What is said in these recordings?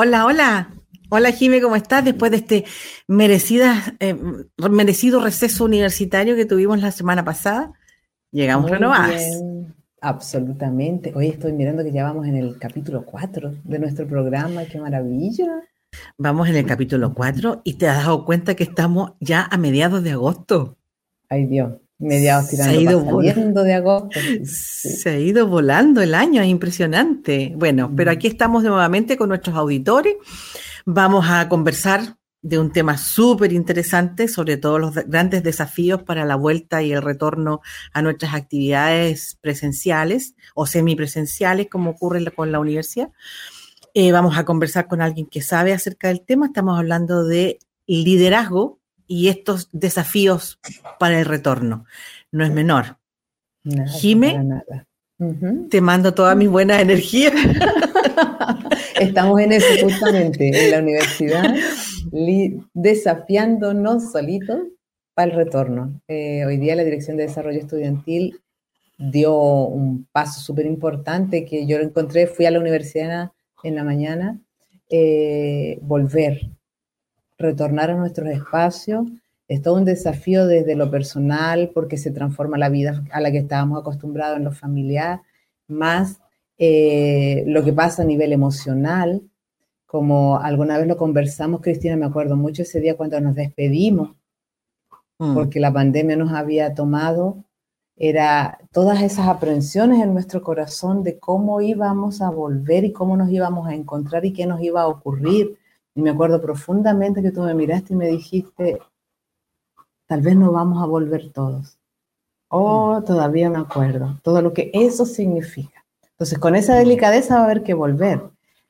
Hola, hola. Hola, Jime, ¿cómo estás? Después de este merecida, eh, merecido receso universitario que tuvimos la semana pasada, llegamos renovadas. Absolutamente. Hoy estoy mirando que ya vamos en el capítulo 4 de nuestro programa. ¡Qué maravilla! Vamos en el capítulo 4 y te has dado cuenta que estamos ya a mediados de agosto. Ay Dios, mediados tirando, se ha ido volando de agosto. Se ha ido volando el año, es impresionante. Bueno, pero aquí estamos nuevamente con nuestros auditores. Vamos a conversar de un tema súper interesante, sobre todo los grandes desafíos para la vuelta y el retorno a nuestras actividades presenciales o semipresenciales, como ocurre con la universidad. Eh, vamos a conversar con alguien que sabe acerca del tema. Estamos hablando de liderazgo y estos desafíos para el retorno. No es menor. Jime, te mando toda mi buena energía. Estamos en eso justamente, en la universidad, desafiándonos solitos para el retorno. Eh, hoy día la Dirección de Desarrollo Estudiantil dio un paso súper importante que yo lo encontré, fui a la universidad en la mañana, eh, volver, retornar a nuestros espacios. Es todo un desafío desde lo personal porque se transforma la vida a la que estábamos acostumbrados en lo familiar, más eh, lo que pasa a nivel emocional, como alguna vez lo conversamos, Cristina, me acuerdo mucho ese día cuando nos despedimos, mm. porque la pandemia nos había tomado, era todas esas aprensiones en nuestro corazón de cómo íbamos a volver y cómo nos íbamos a encontrar y qué nos iba a ocurrir. Y me acuerdo profundamente que tú me miraste y me dijiste, tal vez no vamos a volver todos. Oh, mm. todavía me acuerdo, todo lo que eso significa. Entonces, con esa delicadeza va a haber que volver.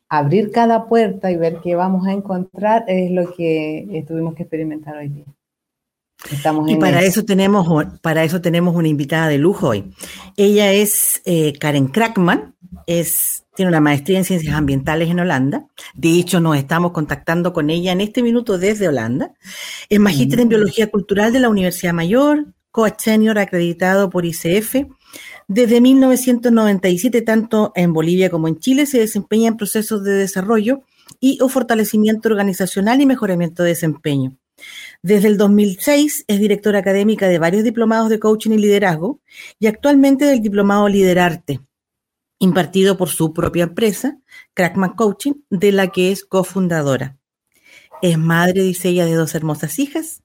Abrir cada puerta y ver qué vamos a encontrar es lo que tuvimos que experimentar hoy día. Estamos y para eso. tenemos para eso tenemos una invitada de lujo hoy. Ella es eh, Karen Krakman, es tiene una maestría en ciencias ambientales en Holanda. De hecho, nos estamos contactando con ella en este minuto desde Holanda. Es magíster en biología cultural de la Universidad Mayor, coach senior acreditado por ICF desde 1997, tanto en Bolivia como en Chile, se desempeña en procesos de desarrollo y o fortalecimiento organizacional y mejoramiento de desempeño. Desde el 2006 es directora académica de varios diplomados de coaching y liderazgo y actualmente del diplomado Liderarte, impartido por su propia empresa, Crackman Coaching, de la que es cofundadora. Es madre, dice ella, de dos hermosas hijas.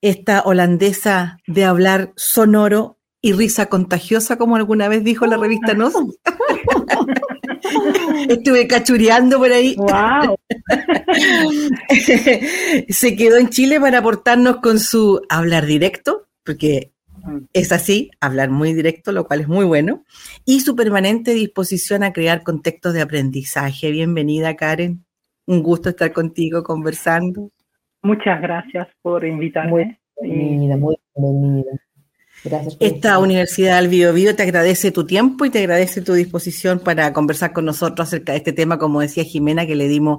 Esta holandesa de hablar sonoro y risa contagiosa, como alguna vez dijo la revista Nos. Estuve cachureando por ahí. Wow. Se quedó en Chile para aportarnos con su hablar directo, porque es así, hablar muy directo, lo cual es muy bueno, y su permanente disposición a crear contextos de aprendizaje. Bienvenida, Karen. Un gusto estar contigo conversando. Muchas gracias por invitarme. Muy bienvenida, muy bienvenida. Esta Universidad del Bio, Bio te agradece tu tiempo y te agradece tu disposición para conversar con nosotros acerca de este tema, como decía Jimena, que le dimos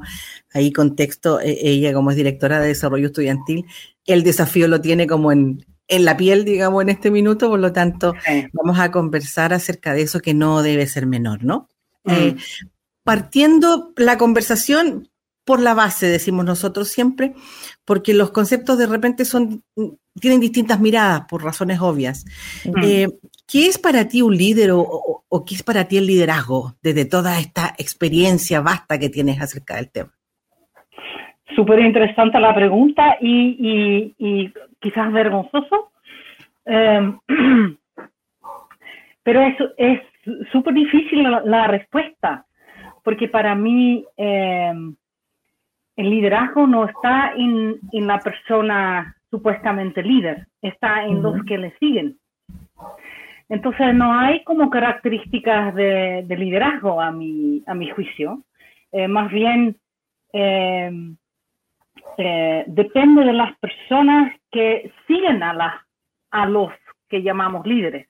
ahí contexto, e, ella como es directora de desarrollo estudiantil, el desafío lo tiene como en, la piel, digamos, en este minuto, por lo tanto, vamos a conversar acerca de eso que no debe ser menor, ¿no? Mm. Eh, partiendo la conversación por la base, decimos nosotros siempre, porque los conceptos de repente son tienen distintas miradas por razones obvias. Eh, ¿Qué es para ti un líder o, qué es para ti el liderazgo desde toda esta experiencia vasta que tienes acerca del tema? Súper interesante la pregunta y, quizás vergonzoso, em, pero es súper difícil la, respuesta, porque para mí em, el liderazgo no está en, en la persona supuestamente líder, está en los que le siguen. Entonces no hay como características de, liderazgo a mi, a mi juicio, eh, más bien eh, eh, depende de las personas que siguen a, la, a los que llamamos líderes.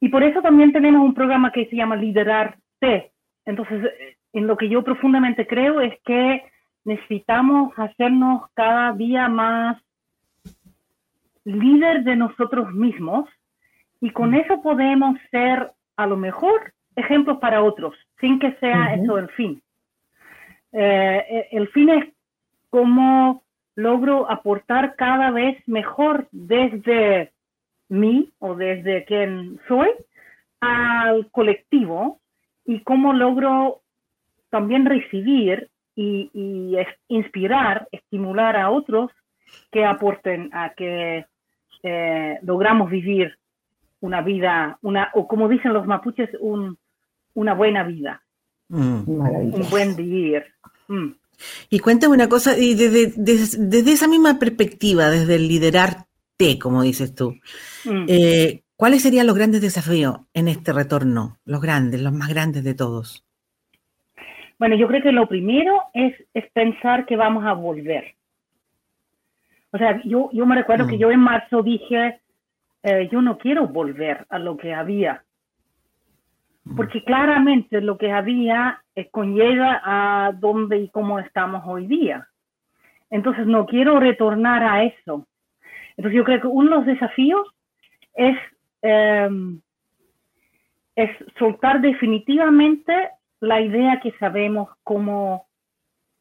Y por eso también tenemos un programa que se llama Liderarte. Entonces, en lo que yo profundamente creo es que necesitamos hacernos cada día más líder de nosotros mismos y con eso podemos ser a lo mejor ejemplos para otros, sin que sea eso el fin. Eh, el fin es cómo logro aportar cada vez mejor desde mí o desde quien soy al colectivo y cómo logro también recibir y, inspirar, estimular a otros que aporten a que eh, logramos vivir una vida, una, o como dicen los mapuches, un, una buena vida. Mm. un buen vivir. Mm. Y cuéntame una cosa, y desde, desde, esa misma perspectiva, desde el liderarte, como dices tú, mm. eh, ¿cuáles serían los grandes desafíos en este retorno? Los grandes, los más grandes de todos. Bueno, yo creo que lo primero es, es pensar que vamos a volver. O sea, yo, yo me recuerdo que yo en marzo dije, eh, yo no quiero volver a lo que había porque claramente lo que había eh, conlleva a dónde y cómo estamos hoy día. Entonces no quiero retornar a eso. Entonces yo creo que uno de los desafíos es, em, es soltar definitivamente la idea que sabemos cómo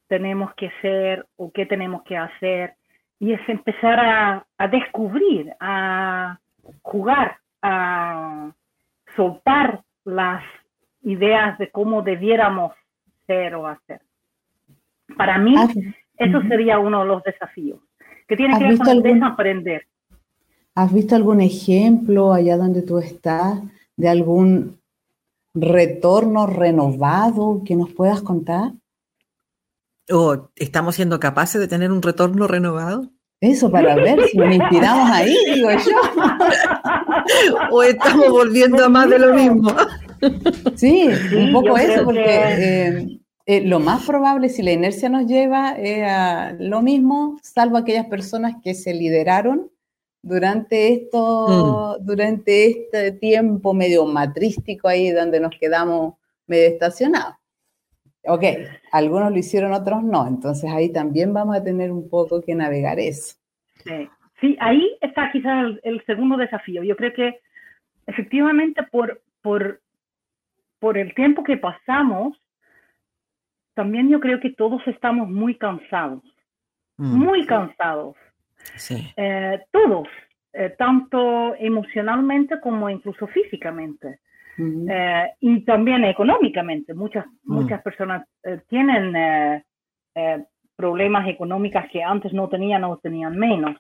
tenemos que ser o qué tenemos que hacer y es empezar a, a descubrir, a jugar, a soltar las ideas de cómo debiéramos ser o hacer. Para mí, ah, eso sería uno de los desafíos, que tiene que ver con desaprender. ¿Has visto algún ejemplo allá donde tú estás de algún retorno renovado que nos puedas contar? ¿O estamos siendo capaces de tener un retorno renovado? Eso para ver si nos inspiramos ahí, digo yo. o estamos volviendo a más de lo mismo. Sí, un poco eso, porque eh, eh, lo más probable, si la inercia nos lleva, es a lo mismo, salvo aquellas personas que se lideraron durante esto, mm. durante este tiempo medio matrístico ahí donde nos quedamos medio estacionados. Ok, algunos lo hicieron, otros no. Entonces ahí también vamos a tener un poco que navegar eso. Sí, ahí está quizás el, segundo desafío. Yo creo que efectivamente por, por, por el tiempo que pasamos, también yo creo que todos estamos muy cansados, mm. muy cansados. Sí. Eh, todos, eh, tanto emocionalmente como incluso físicamente. Eh, y también económicamente. Muchas, mm. muchas personas eh, tienen eh, problemas económicos que antes no tenían o tenían menos.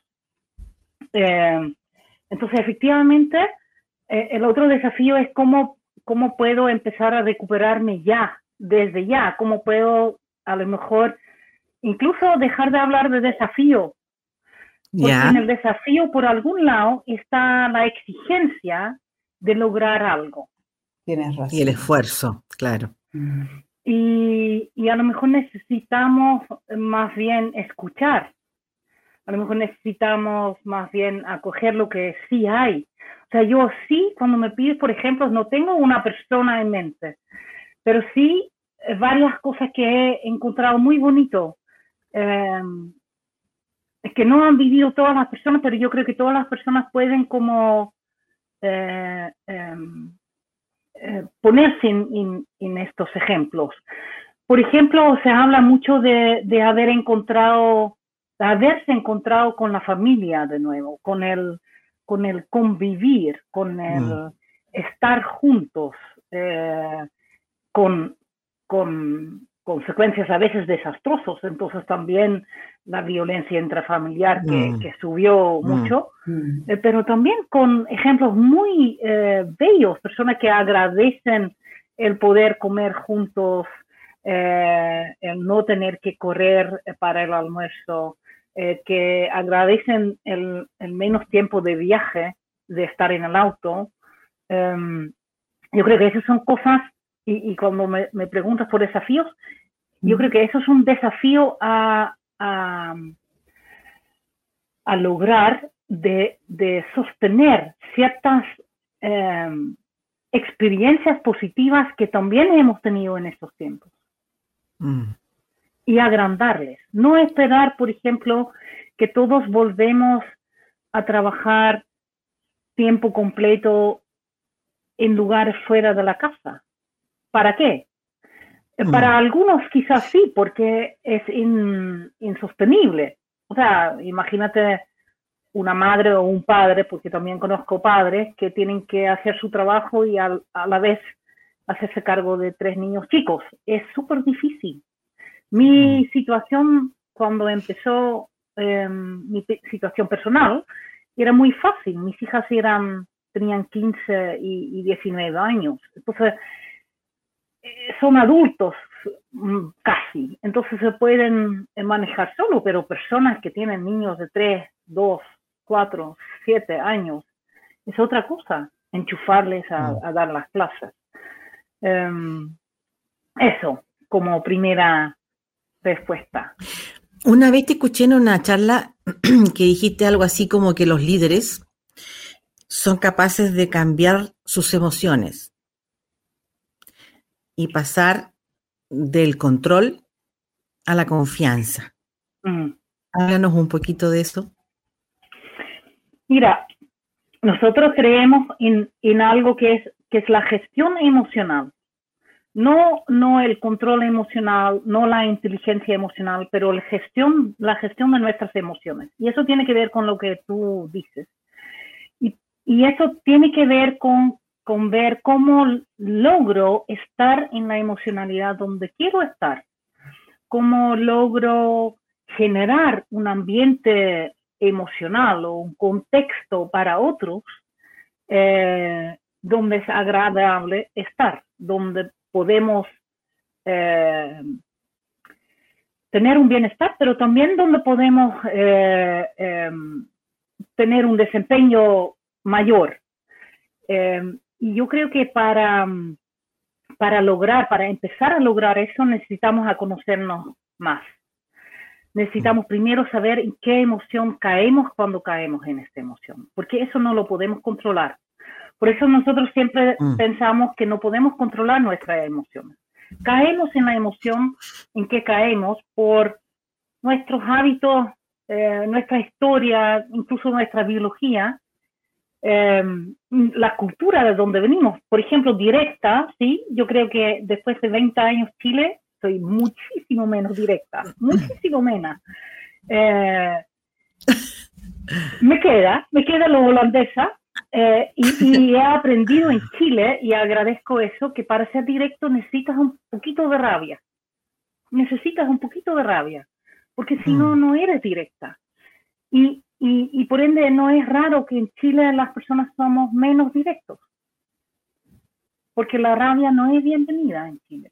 entonces, efectivamente, el otro desafío es cómo, cómo puedo empezar a recuperarme ya, desde ya, cómo puedo a lo mejor incluso dejar de hablar de desafío. Porque en el desafío, por algún lado, está la exigencia de lograr algo. Y el esfuerzo, claro. Y, y, a lo mejor necesitamos más bien escuchar. A lo mejor necesitamos más bien acoger lo que sí hay. O sea, yo sí, cuando me pides, por ejemplo, no tengo una persona en mente, pero sí eh, varias cosas que he encontrado muy bonito. Eh, que no han vivido todas las personas, pero yo creo que todas las personas pueden como eh, em, eh, ponerse en, estos ejemplos. Por ejemplo, se habla mucho de, haber encontrado, de haberse encontrado con la familia de nuevo, con el, con el convivir, con el mm. estar juntos, eh, con, con, consecuencias a veces desastrosas. Entonces también la violencia intrafamiliar que, mm. que subió mm. mucho, mm. Eh, pero también con ejemplos muy eh, bellos, personas que agradecen el poder comer juntos, eh, el no tener que correr para el almuerzo, que agradecen el, el, menos tiempo de viaje, de estar en el auto. Em, yo creo que esas son cosas y, cuando me, preguntas por desafíos, yo creo que eso es un desafío a, a, lograr de, sostener ciertas em, experiencias positivas que también hemos tenido en estos tiempos. Mm. Y agrandarles. No esperar, por ejemplo, que todos volvemos a trabajar tiempo completo en lugares fuera de la casa. ¿Para qué? Mm. Para algunos quizás sí, porque es insostenible. O sea, imagínate una madre o un padre, porque también conozco padres que tienen que hacer su trabajo y a, la vez hacerse cargo de tres niños chicos. Es súper difícil. Mi mm. situación cuando empezó em, mi situación personal era muy fácil. Mis hijas eran, tenían 15 y, y 19 años. Entonces, son adultos mm, casi, entonces se pueden eh, manejar solo, pero personas que tienen niños de 3, 2, 4, 7 años, es otra cosa, enchufarles a, mm. dar las clases. Em, eso, como primera respuesta. Una vez te escuché en una charla que dijiste algo así como que los líderes son capaces de cambiar sus emociones y pasar del control a la confianza. Mm. Háblanos un poquito de eso. Mira, nosotros creemos en, algo que es, que es la gestión emocional. No, no el control emocional, no la inteligencia emocional, pero la gestión, la gestión de nuestras emociones. Y eso tiene que ver con lo que tú dices. Y, y eso tiene que ver con con ver cómo logro estar en la emocionalidad donde quiero estar, cómo logro generar un ambiente emocional o un contexto para otros eh, donde es agradable estar, donde podemos eh, tener un bienestar, pero también donde podemos eh, tener un desempeño mayor. Y yo creo que para, mm, para lograr, para empezar a lograr eso, necesitamos a conocernos más. Necesitamos primero saber en qué emoción caemos cuando caemos en esta emoción, porque eso no lo podemos controlar. Por eso nosotros siempre mm. pensamos que no podemos controlar nuestras emociones. Caemos en la emoción en que caemos por nuestros hábitos, eh, nuestra historia, incluso nuestra biología, Em, la cultura de donde venimos. Por ejemplo, directa, sí, yo creo que después de 20 años Chile soy muchísimo menos directa, muchísimo menos. Eh, me queda, me queda lo holandesa eh, y, he aprendido en Chile y agradezco eso, que para ser directo necesitas un poquito de rabia. Necesitas un poquito de rabia, porque si no, mm. no eres directa. Y, y, por ende no es raro que en Chile las personas somos menos directos, porque la rabia no es bienvenida en Chile.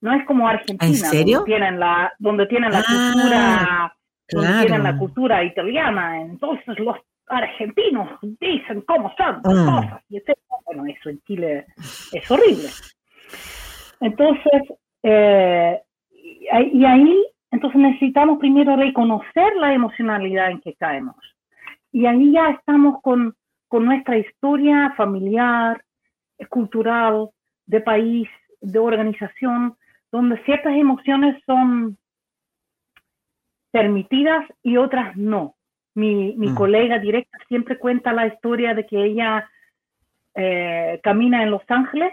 No es como Argentina, Donde tienen la, donde tienen la ah, cultura, donde tienen la cultura italiana, entonces los argentinos dicen cómo son las ah. cosas, y Bueno, eso en Chile es horrible. Entonces, eh, y ahí entonces necesitamos primero reconocer la emocionalidad en que caemos. Y ahí ya estamos con, con nuestra historia familiar, cultural, de país, de organización, donde ciertas emociones son permitidas y otras no. Mi, mi mm. colega directa siempre cuenta la historia de que ella eh, camina en Los Ángeles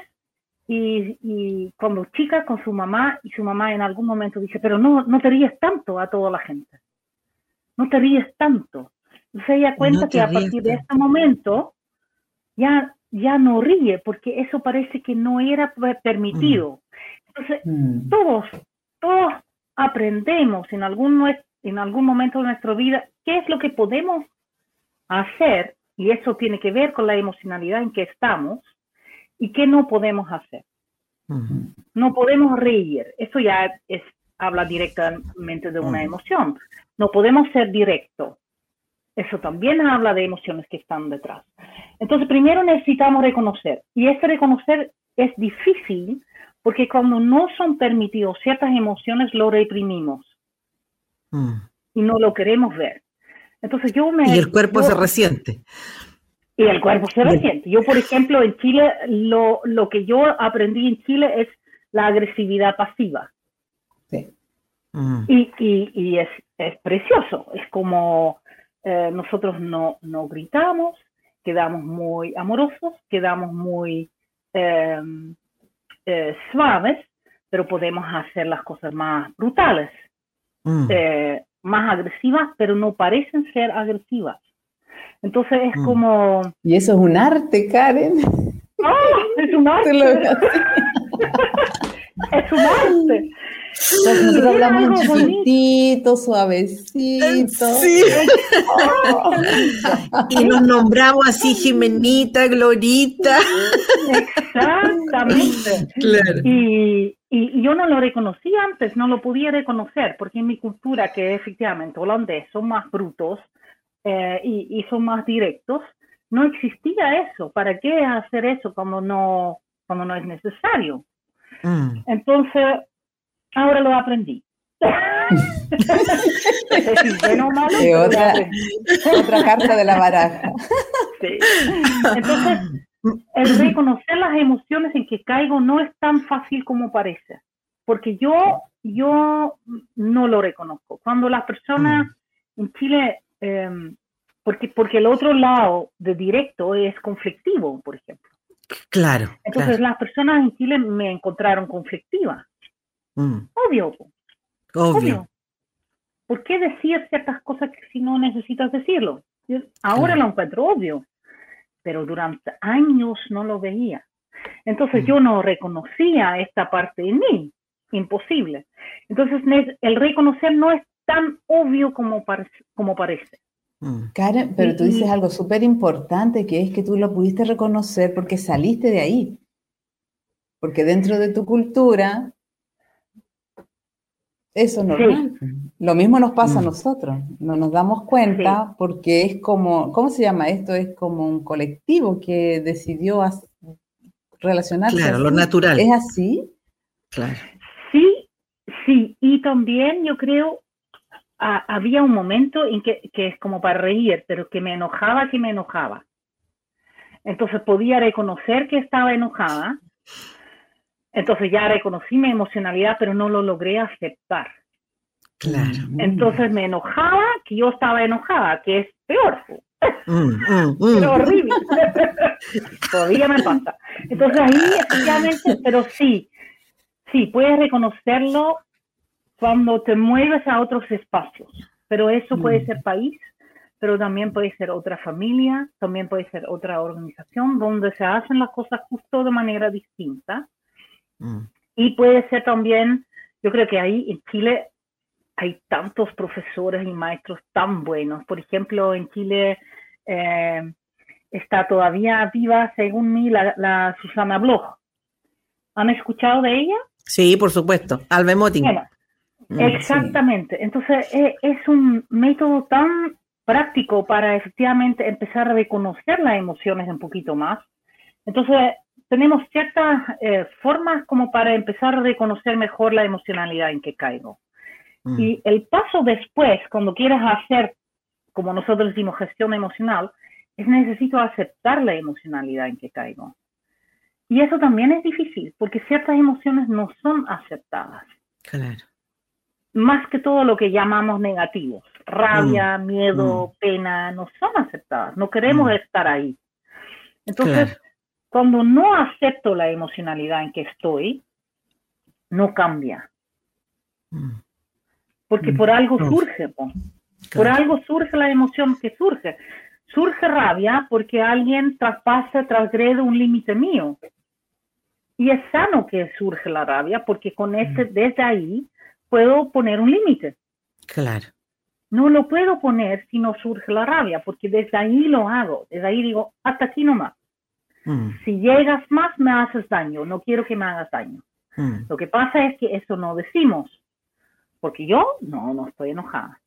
y, y, cuando chica con su mamá y su mamá en algún momento dice, pero no, no te ríes tanto a toda la gente, no te ríes tanto. Entonces ella cuenta que a partir de ese momento ya, ya no ríe porque eso parece que no era permitido. Entonces mm. todos, todos aprendemos en algún, en algún momento de nuestra vida qué es lo que podemos hacer y eso tiene que ver con la emocionalidad en que estamos y qué no podemos hacer. No podemos reír, eso ya es, habla directamente de una emoción. No podemos ser directo, eso también habla de emociones que están detrás. Entonces, primero necesitamos reconocer, y este reconocer es difícil porque cuando no son permitidos ciertas emociones, lo reprimimos y no lo queremos ver. Entonces yo me... Y el cuerpo se resiente. Y el cuerpo se resiente. Yo, por ejemplo, en Chile, lo, lo que yo aprendí en Chile es la agresividad pasiva. Sí. Mm. Y, y, y es, es, precioso. Es como eh, nosotros no, no gritamos, quedamos muy amorosos, quedamos muy em, eh, suaves, pero podemos hacer las cosas más brutales, mm. eh, más agresivas, pero no parecen ser agresivas. Entonces es mm. como... Y eso es un arte, Karen. ¡Oh! Es un arte. es un arte. Nosotros hablamos chiquitito, suavecito. Sí. y nos nombramos así Jimenita, Glorita. Exactamente. Claro. Y, y, yo no lo reconocí antes, no lo podía reconocer, porque en mi cultura, que efectivamente holandés son más brutos eh, y, y, son más directos, no existía eso. ¿Para qué hacer eso cuando no, cuando no es necesario? Mm. Entonces, ahora lo aprendí. otra, otra carta de la baraja. Sí. Entonces, el reconocer las emociones en que caigo no es tan fácil como parece, porque yo, yo no lo reconozco. Cuando las personas mm. en Chile, em, porque, porque el otro lado de directo es conflictivo, por ejemplo. Claro. Entonces las personas en Chile me encontraron conflictiva. Mm. Obvio. Obvio. ¿Por qué decir ciertas cosas que si no necesitas decirlo? ahora lo encuentro obvio, pero durante años no lo veía. Entonces mm. yo no reconocía esta parte de mí, imposible. Entonces el reconocer no es tan obvio como, como parece. Mm. Karen, pero tú dices algo súper importante, que es que tú lo pudiste reconocer porque saliste de ahí. Porque dentro de tu cultura eso es normal. Lo mismo nos pasa a mm. nosotros. No nos damos cuenta porque es como, ¿cómo se llama esto? Es como un colectivo que decidió relacionarse. Claro, lo natural. ¿Es así? Claro. Sí, sí. Y también yo creo, había un momento en que, que es como para reír, pero que me enojaba, que me enojaba. Entonces podía reconocer que estaba enojada entonces ya reconocí mi emocionalidad, pero no lo logré aceptar. Claro. Entonces me enojaba que yo estaba enojada, que es peor. Mm, mm, mm. horrible. Todavía me pasa. Entonces ahí efectivamente, pero sí, sí, puedes reconocerlo cuando te mueves a otros espacios. Pero eso puede ser país, pero también puede ser otra familia, también puede ser otra organización donde se hacen las cosas justo de manera distinta Mm. Y puede ser también, yo creo que ahí en Chile hay tantos profesores y maestros tan buenos. Por ejemplo, en Chile eh, está todavía viva, según mí, la, Susana Bloch. ¿Han escuchado de ella? Sí, por supuesto. Albe Motin. Mm, exactamente. Entonces, eh, es un método tan práctico para efectivamente empezar a reconocer las emociones un poquito más. Entonces, tenemos ciertas eh, formas como para empezar a reconocer mejor la emocionalidad en que caigo. Mm. Y el paso después, cuando quieras hacer, como nosotros decimos, gestión emocional, es necesito aceptar la emocionalidad en que caigo. Y eso también es difícil, porque ciertas emociones no son aceptadas. Claro. Más que todo lo que llamamos negativos. Rabia, mm. miedo, mm. pena, no son aceptadas. No queremos estar ahí. Entonces, cuando no acepto la emocionalidad en que estoy, no cambia. Mm. Porque por algo surge, por algo surge la emoción que surge. Surge rabia porque alguien traspasa, transgrede un límite mío. Y es sano que surge la rabia porque con ese, mm. desde ahí puedo poner un límite. Claro. No lo puedo poner si no surge la rabia, porque desde ahí lo hago. Desde ahí digo, hasta aquí nomás. Mm. Si llegas más, me haces daño. No quiero que me hagas daño. Mm. Lo que pasa es que eso no decimos. Porque yo no, no estoy enojada.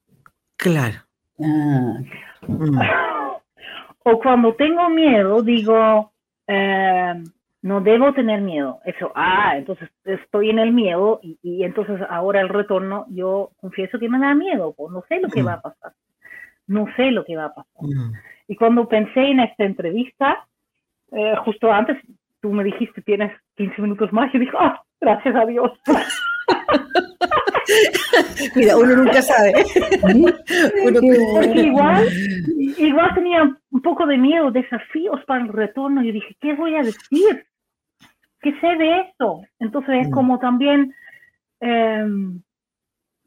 Claro. Ah. Mm. o cuando tengo miedo, digo, eh, no debo tener miedo. Eso, ah, entonces estoy en el miedo y, entonces ahora el retorno, yo confieso que me da miedo, pues no sé lo que va a pasar. No sé lo que va a pasar. Y cuando pensé en esta entrevista, eh, justo antes tú me dijiste tienes 15 minutos más y dije, ah, gracias a Dios. Mira, uno nunca sabe. igual, igual tenía un poco de miedo, desafíos para el retorno. Y dije, ¿qué voy a decir? ¿Qué sé de eso? Entonces es mm. como también, em,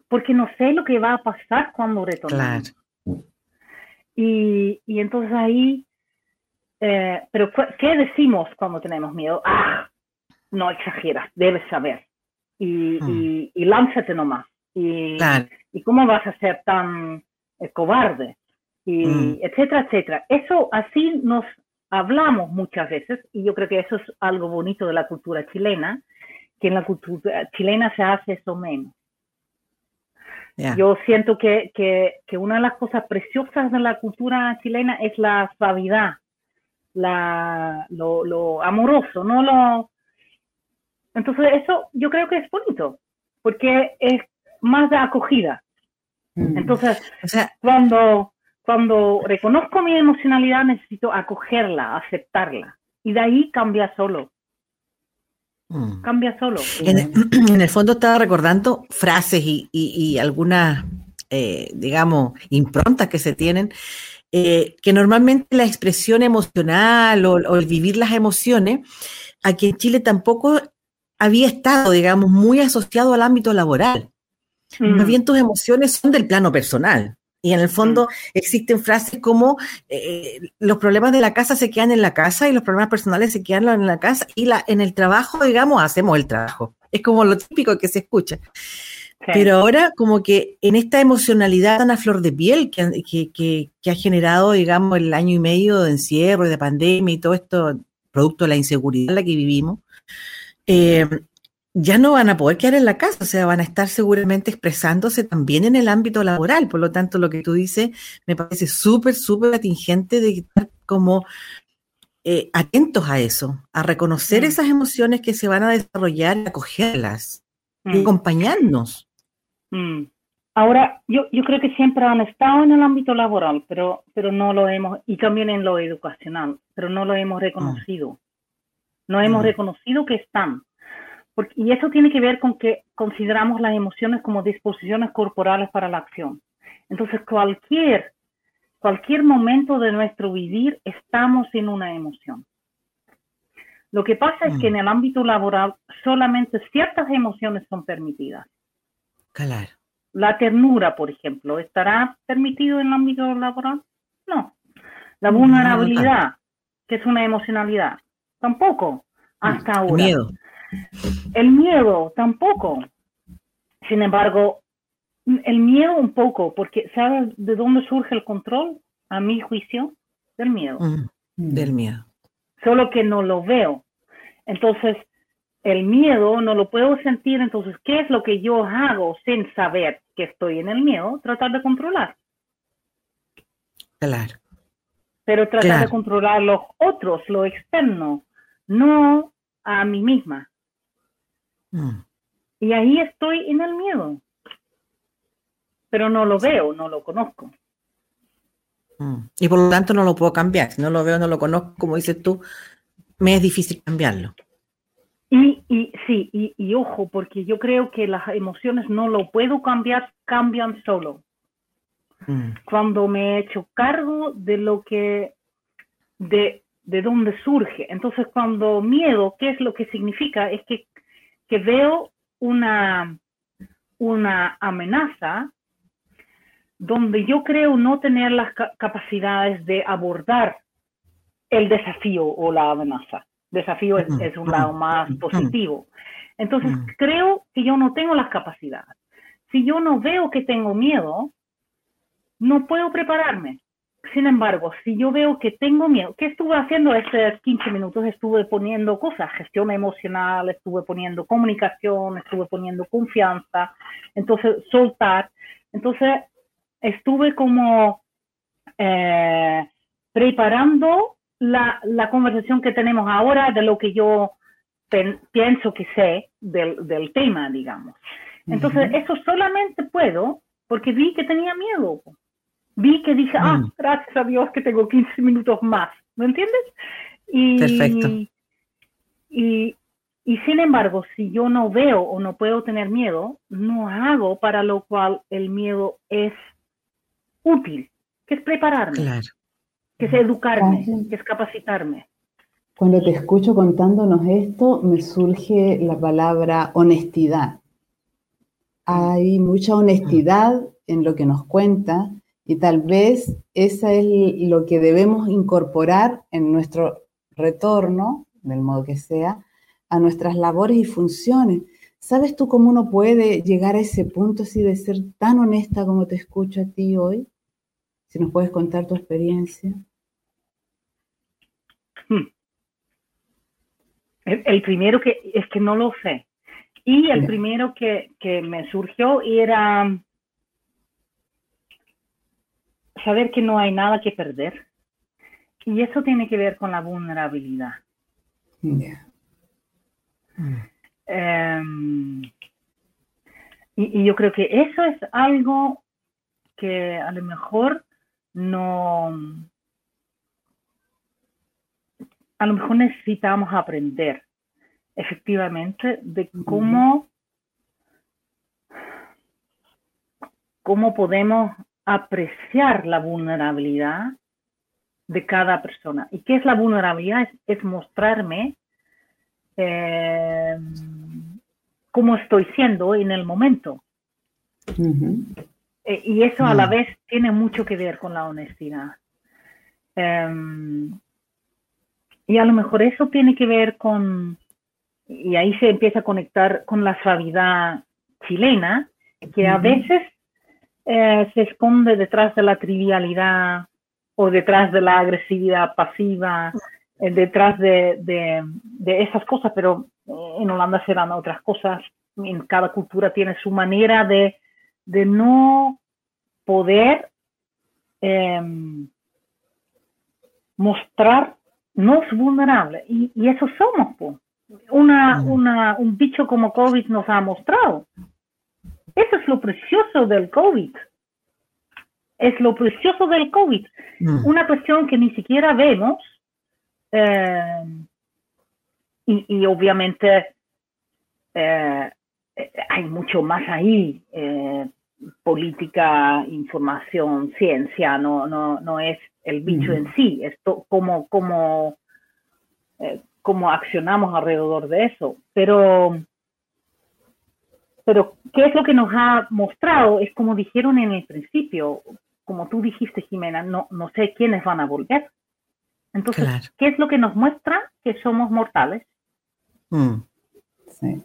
porque no sé lo que va a pasar cuando retornamos. Y, y entonces ahí, eh, pero ¿qué decimos cuando tenemos miedo? Ah, no exageras, debes saber. Y, mm. y, y lánzate nomás. Y, y cómo vas a ser tan eh, cobarde. Y mm. etcétera, etcétera. Eso así nos hablamos muchas veces y yo creo que eso es algo bonito de la cultura chilena, que en la cultura chilena se hace eso menos. Yo siento que, que, que, una de las cosas preciosas de la cultura chilena es la suavidad, la, lo, lo amoroso, no lo... Entonces eso yo creo que es bonito, porque es más de acogida. Mm. Entonces, o sea, cuando, cuando reconozco mi emocionalidad, necesito acogerla, aceptarla. Y de ahí cambia solo. Mm. Cambia solo. En el, fondo estaba recordando frases y, algunas, eh, digamos, improntas que se tienen, eh, que normalmente la expresión emocional o, el vivir las emociones, aquí en Chile tampoco había estado, digamos, muy asociado al ámbito laboral. Más mm. bien tus emociones son del plano personal. Y en el fondo existen frases como eh, los problemas de la casa se quedan en la casa y los problemas personales se quedan en la casa y la, en el trabajo, digamos, hacemos el trabajo. Es como lo típico que se escucha. Pero ahora como que en esta emocionalidad tan a flor de piel que, que, que, ha generado, digamos, el año y medio de encierro y de pandemia y todo esto, producto de la inseguridad en la que vivimos, eh, ya no van a poder quedar en la casa, o sea, van a estar seguramente expresándose también en el ámbito laboral. Por lo tanto, lo que tú dices me parece súper, súper atingente de estar como eh, atentos a eso, a reconocer mm. esas emociones que se van a desarrollar y acogerlas y mm. acompañarnos. Mm. Ahora, yo, yo creo que siempre han estado en el ámbito laboral, pero, pero no lo hemos, y también en lo educacional, pero no lo hemos reconocido. No hemos reconocido que están y eso tiene que ver con que consideramos las emociones como disposiciones corporales para la acción. Entonces, cualquier, cualquier momento de nuestro vivir estamos en una emoción. Lo que pasa es que mm. en el ámbito laboral solamente ciertas emociones son permitidas. Claro. La ternura, por ejemplo, ¿estará permitido en el ámbito laboral? No. La vulnerabilidad, que es una emocionalidad, tampoco, hasta ahora. Miedo. El miedo tampoco. Sin embargo, el miedo un poco, porque ¿sabes de dónde surge el control? A mi juicio, del miedo. Mm, del miedo. Solo que no lo veo. Entonces, el miedo no lo puedo sentir, entonces, ¿qué es lo que yo hago sin saber que estoy en el miedo? Tratar de controlar. Claro. Pero tratar de controlar los otros, lo externo, no a mí misma. Mm. Y ahí estoy en el miedo. Pero no lo veo, no lo conozco. Mm. Y por lo tanto no lo puedo cambiar. Si no lo veo, no lo conozco, como dices tú, me es difícil cambiarlo. Y, y sí, y, y, ojo, porque yo creo que las emociones no lo puedo cambiar, cambian solo. Mm. Cuando me he hecho cargo de lo que, de, de dónde surge. Entonces, cuando miedo, ¿qué es lo que significa? Es que que veo una, una amenaza donde yo creo no tener las capacidades de abordar el desafío o la amenaza. Desafío es, un lado más positivo. Entonces, creo que yo no tengo las capacidades. Si yo no veo que tengo miedo, no puedo prepararme. Sin embargo, si yo veo que tengo miedo, ¿qué estuve haciendo estos 15 minutos? Estuve poniendo cosas, gestión emocional, estuve poniendo comunicación, estuve poniendo confianza, entonces soltar. Entonces, estuve como eh, preparando la, la, conversación que tenemos ahora de lo que yo pienso que sé del, del tema, digamos. Entonces, eso solamente puedo porque vi que tenía miedo vi que dije, ah, mm. gracias a Dios que tengo 15 minutos más, ¿me entiendes? Y, Perfecto. Y, y sin embargo, si yo no veo o no puedo tener miedo, no hago para lo cual el miedo es útil, que es prepararme, que es educarme, que es capacitarme. Cuando te escucho contándonos esto, me surge la palabra honestidad. Hay mucha honestidad en lo que nos cuenta y tal vez esa es lo que debemos incorporar en nuestro retorno, del modo que sea, a nuestras labores y funciones. ¿Sabes tú cómo uno puede llegar a ese punto así de ser tan honesta como te escucho a ti hoy? Si nos puedes contar tu experiencia. Hmm. El, primero que es que no lo sé. Y el primero que, que me surgió era saber que no hay nada que perder. Y eso tiene que ver con la vulnerabilidad. Em, y, yo creo que eso es algo que a lo mejor no... A lo mejor necesitamos aprender efectivamente de cómo, cómo podemos apreciar la vulnerabilidad de cada persona. ¿Y qué es la vulnerabilidad? Es, mostrarme eh, cómo estoy siendo en el momento. Eh, y eso a la mm. vez tiene mucho que ver con la honestidad. Em, y a lo mejor eso tiene que ver con, y ahí se empieza a conectar con la suavidad chilena, que a veces eh, se esconde detrás de la trivialidad o detrás de la agresividad pasiva, eh, detrás de, de, esas cosas, pero eh, en Holanda serán otras cosas. En cada cultura tiene su manera de, de no poder em, mostrarnos vulnerables. Y, y eso somos. Una, una, un bicho como COVID nos ha mostrado eso es lo precioso del COVID. Es lo precioso del COVID. Mm. Una cuestión que ni siquiera vemos. Eh, y, obviamente eh, hay mucho más ahí. Eh, política, información, ciencia, no, no, no es el bicho mm. en sí, es como, como, como accionamos alrededor de eso. Pero pero, ¿qué es lo que nos ha mostrado? Es como dijeron en el principio, como tú dijiste, Jimena, no, no sé quiénes van a volver. Entonces, ¿qué es lo que nos muestra? Que somos mortales. Mm. Sí.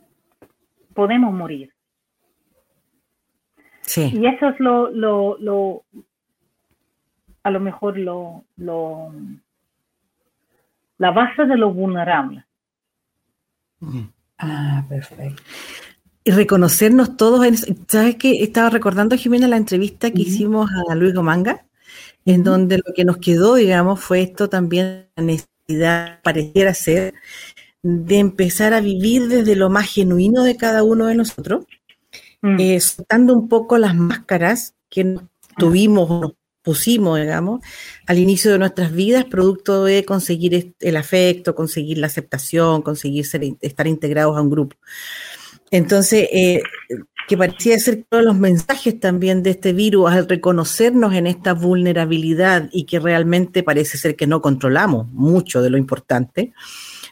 Podemos morir. Sí. Y eso es lo, lo, lo a lo mejor lo, lo, la base de lo vulnerable. Mm. Ah, perfecto y reconocernos todos. En, ¿Sabes qué? Estaba recordando, Jimena, la entrevista que hicimos a Luis Gomanga, en donde lo que nos quedó, digamos, fue esto también, la necesidad, pareciera ser, de empezar a vivir desde lo más genuino de cada uno de nosotros, mm. eh, soltando un poco las máscaras que tuvimos o nos pusimos, digamos, al inicio de nuestras vidas, producto de conseguir el afecto, conseguir la aceptación, conseguir estar integrados a un grupo. Entonces, eh, que parecía ser todos los mensajes también de este virus al reconocernos en esta vulnerabilidad y que realmente parece ser que no controlamos mucho de lo importante,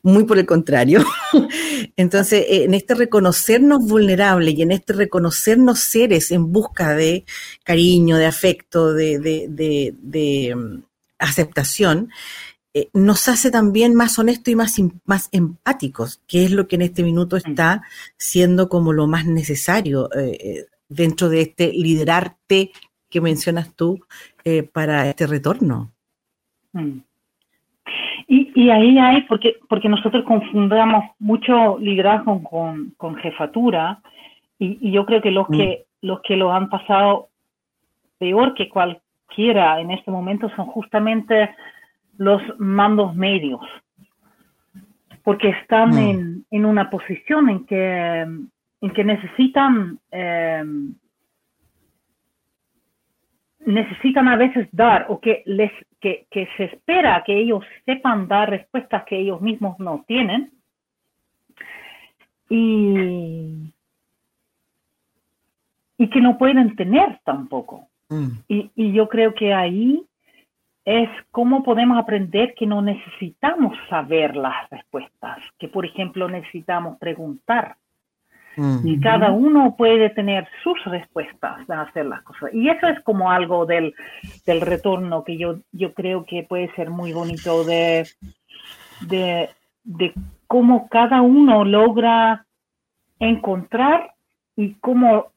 muy por el contrario. Entonces, eh, en este reconocernos vulnerables y en este reconocernos seres en busca de cariño, de afecto, de, de, de mm, aceptación, eh, nos hace también más honestos y más, más empáticos, que es lo que en este minuto está siendo como lo más necesario eh, eh, dentro de este liderarte que mencionas tú para este retorno. Mm. Y, ahí hay, porque, porque nosotros confundamos mucho liderazgo con, jefatura, y, yo creo que los, mm. que los que lo han pasado peor que cualquiera en este momento son justamente los mandos medios, porque están mm. en, una posición en que, en que necesitan, em, necesitan a veces dar o que, les, que, que se espera que ellos sepan dar respuestas que ellos mismos no tienen. Y, y que no pueden tener tampoco. Mm. Y, y, yo creo que ahí es cómo podemos aprender que no necesitamos saber las respuestas, que por ejemplo necesitamos preguntar. Y cada uno puede tener sus respuestas a hacer las cosas. Y eso es como algo del, del retorno que yo, yo creo que puede ser muy bonito de, de, de cómo cada uno logra encontrar y cómo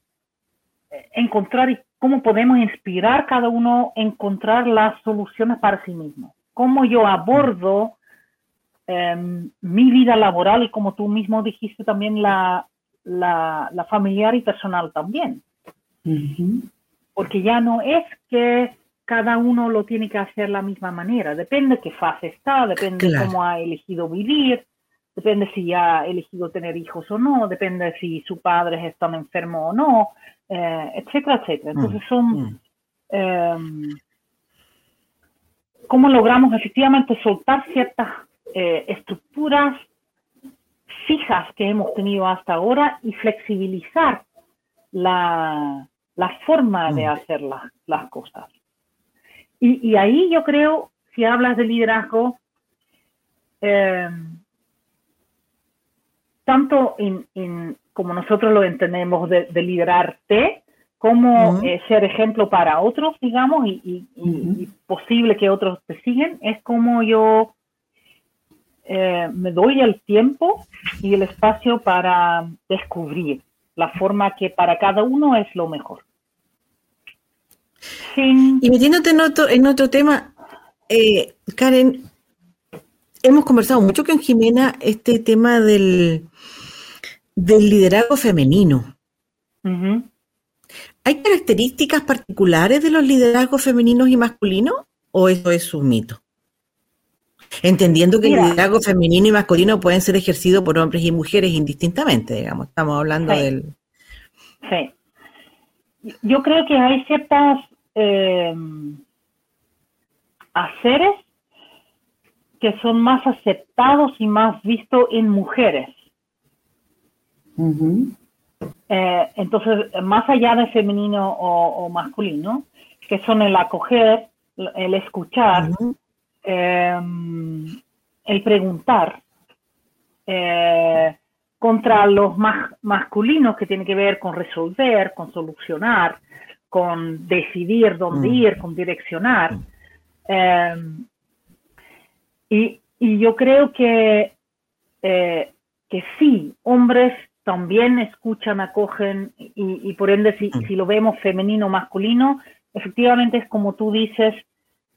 eh, encontrar y cómo podemos inspirar cada uno a encontrar las soluciones para sí mismo. Cómo yo abordo em, mi vida laboral y como tú mismo dijiste también la, la, familiar y personal también. Porque ya no es que cada uno lo tiene que hacer de la misma manera, depende de qué fase está, depende de cómo ha elegido vivir, depende si ha elegido tener hijos o no, depende si sus padres están enfermos o no, eh, etcétera, etcétera. Mm, Entonces son mm. em, cómo logramos efectivamente soltar ciertas eh, estructuras fijas que hemos tenido hasta ahora y flexibilizar la, forma de mm. hacer las cosas. Y, ahí yo creo, si hablas de liderazgo, eh, tanto en, como nosotros lo entendemos de, liderarte, como eh, ser ejemplo para otros, digamos, y, posible que otros te siguen, es como yo eh, me doy el tiempo y el espacio para descubrir la forma que para cada uno es lo mejor. Y metiéndote en otro, en otro tema, eh, Karen, hemos conversado mucho con Jimena este tema del, del liderazgo femenino. ¿Hay características particulares de los liderazgos femeninos y masculinos o eso es un mito? Entendiendo que el liderazgo femenino y masculino pueden ser ejercidos por hombres y mujeres indistintamente, digamos, estamos hablando del... Sí. Yo creo que hay ciertas eh, haceres que son más aceptados y más vistos en mujeres. Eh, entonces, más allá de femenino o, masculino, que son el acoger, el escuchar, em, el preguntar, eh, contra los más masculinos que tienen que ver con resolver, con solucionar, con decidir dónde mm. ir, con direccionar. Y, yo creo que, eh, que sí, hombres también escuchan, acogen y, por ende si, mm. si, lo vemos femenino o masculino, efectivamente es como tú dices,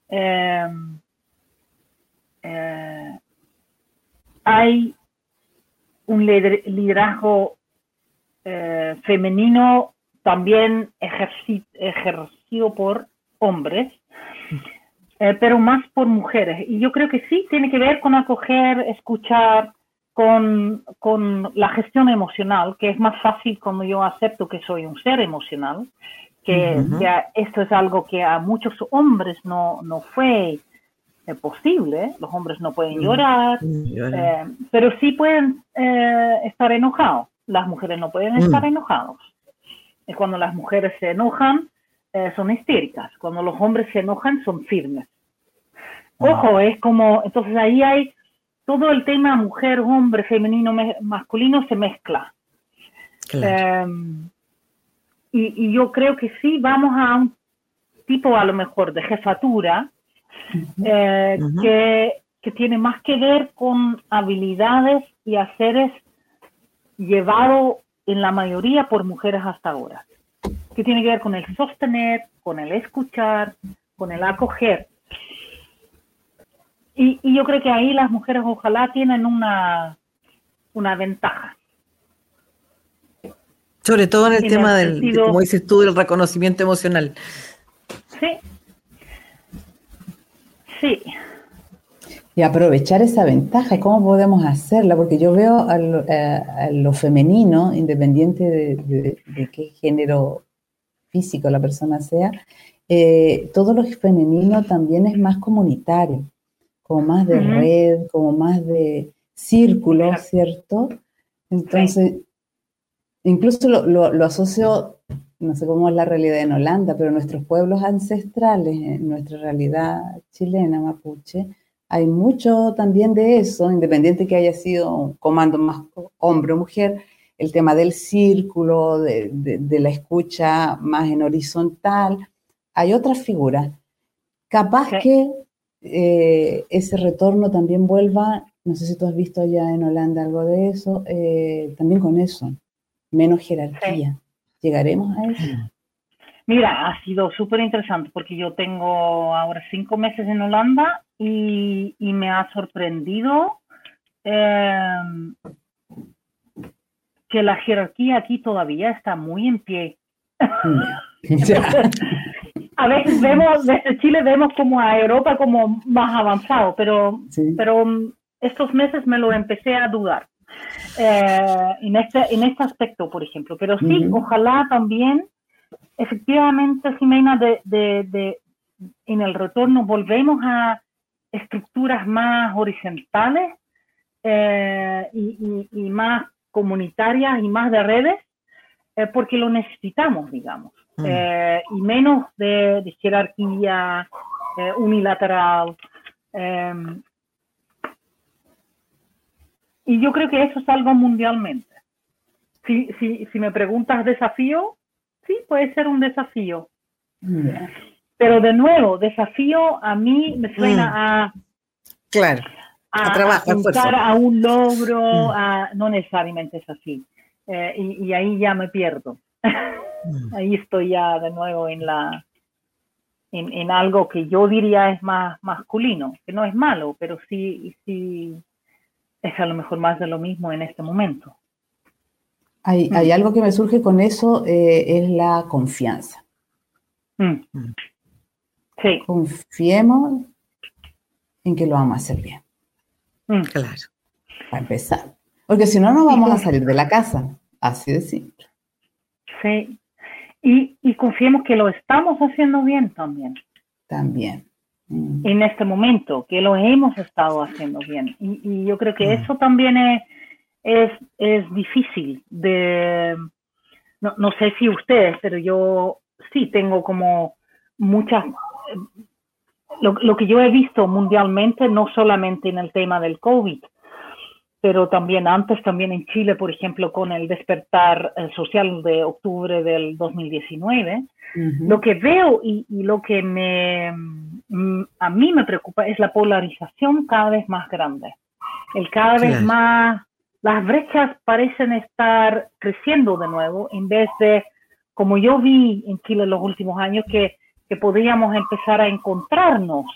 em, eh, hay un liderazgo eh, femenino también ejercido por hombres, eh, pero más por mujeres. Y yo creo que sí tiene que ver con acoger, escuchar, con, con, la gestión emocional, que es más fácil cuando yo acepto que soy un ser emocional, que, esto es algo que a muchos hombres no, no fue eh, posible. Los hombres no pueden llorar, eh, pero sí pueden estar enojados. Las mujeres no pueden mm. estar enojados cuando las mujeres se enojan, eh, son histéricas. Cuando los hombres se enojan, son firmes. Ojo, es como, entonces ahí hay todo el tema mujer, hombre, femenino, masculino se mezcla. Em, y, yo creo que sí, vamos a un tipo a lo mejor de jefatura eh, que, que, tiene más que ver con habilidades y haceres llevado en la mayoría por mujeres hasta ahora, que tiene que ver con el sostener, con el escuchar, con el acoger. Y, yo creo que ahí las mujeres ojalá tienen una, una ventaja. Sobre todo en el tema del, como dices tú, del reconocimiento emocional. Sí. Sí y aprovechar esa ventaja. ¿Y cómo podemos hacerla? Porque yo veo a lo, femenino, independiente de, qué género físico la persona sea, eh, todo lo femenino también es más comunitario, como más de red, como más de círculo, ¿cierto? Entonces, incluso lo, asocio no sé cómo es la realidad en Holanda, pero nuestros pueblos ancestrales, en nuestra realidad chilena, mapuche, hay mucho también de eso, independiente que haya sido un comando más hombre o mujer, el tema del círculo, de, la escucha más en horizontal. Hay otras figuras. Capaz que eh, ese retorno también vuelva, no sé si tú has visto ya en Holanda algo de eso, eh, también con eso, menos jerarquía. ¿Llegaremos a eso? Mira, ha sido súper interesante porque yo tengo ahora cinco meses en Holanda y, me ha sorprendido em, que la jerarquía aquí todavía está muy en pie. a veces vemos, desde Chile vemos como a Europa como más avanzado, pero, pero estos meses me lo empecé a dudar. Eh, en, este, en este aspecto, por ejemplo. Pero sí, ojalá también, efectivamente, Jimena, de, de, en el retorno volvemos a estructuras más horizontales eh, y, y, más comunitarias y más de redes, eh, porque lo necesitamos, digamos, mm. y menos de, de jerarquía unilateral. Y yo creo que eso es algo mundialmente. Si, si, si me preguntas desafío, sí, puede ser un desafío. Pero de nuevo, desafío a mí me suena mm. a... Claro. A, trabajar, a, un logro, mm. a, no necesariamente es así. Eh, y, ahí ya me pierdo. Mm. ahí estoy ya de nuevo en la en, en, algo que yo diría es más masculino, que no es malo, pero sí, sí es a lo mejor más de lo mismo en este momento. Hay, mm. algo que me surge con eso, eh, es la confianza. Sí. Confiemos en que lo vamos a hacer bien. Claro. Para empezar. Porque si no, no vamos a salir de la casa. Así de simple. Sí. Y, y confiemos que lo estamos haciendo bien también. También. Mm. en este momento, que lo hemos estado haciendo bien. Y, yo creo que mm. eso también es, es, es difícil de, no, no, sé si ustedes, pero yo sí tengo como muchas, lo, lo, que yo he visto mundialmente, no solamente en el tema del COVID, pero también antes, también en Chile, por ejemplo, con el despertar eh, social de octubre del 2019, lo que veo y, lo que me, mm, a mí me preocupa es la polarización cada vez más grande. El cada vez más, las brechas parecen estar creciendo de nuevo en vez de, como yo vi en Chile en los últimos años, que, que podíamos empezar a encontrarnos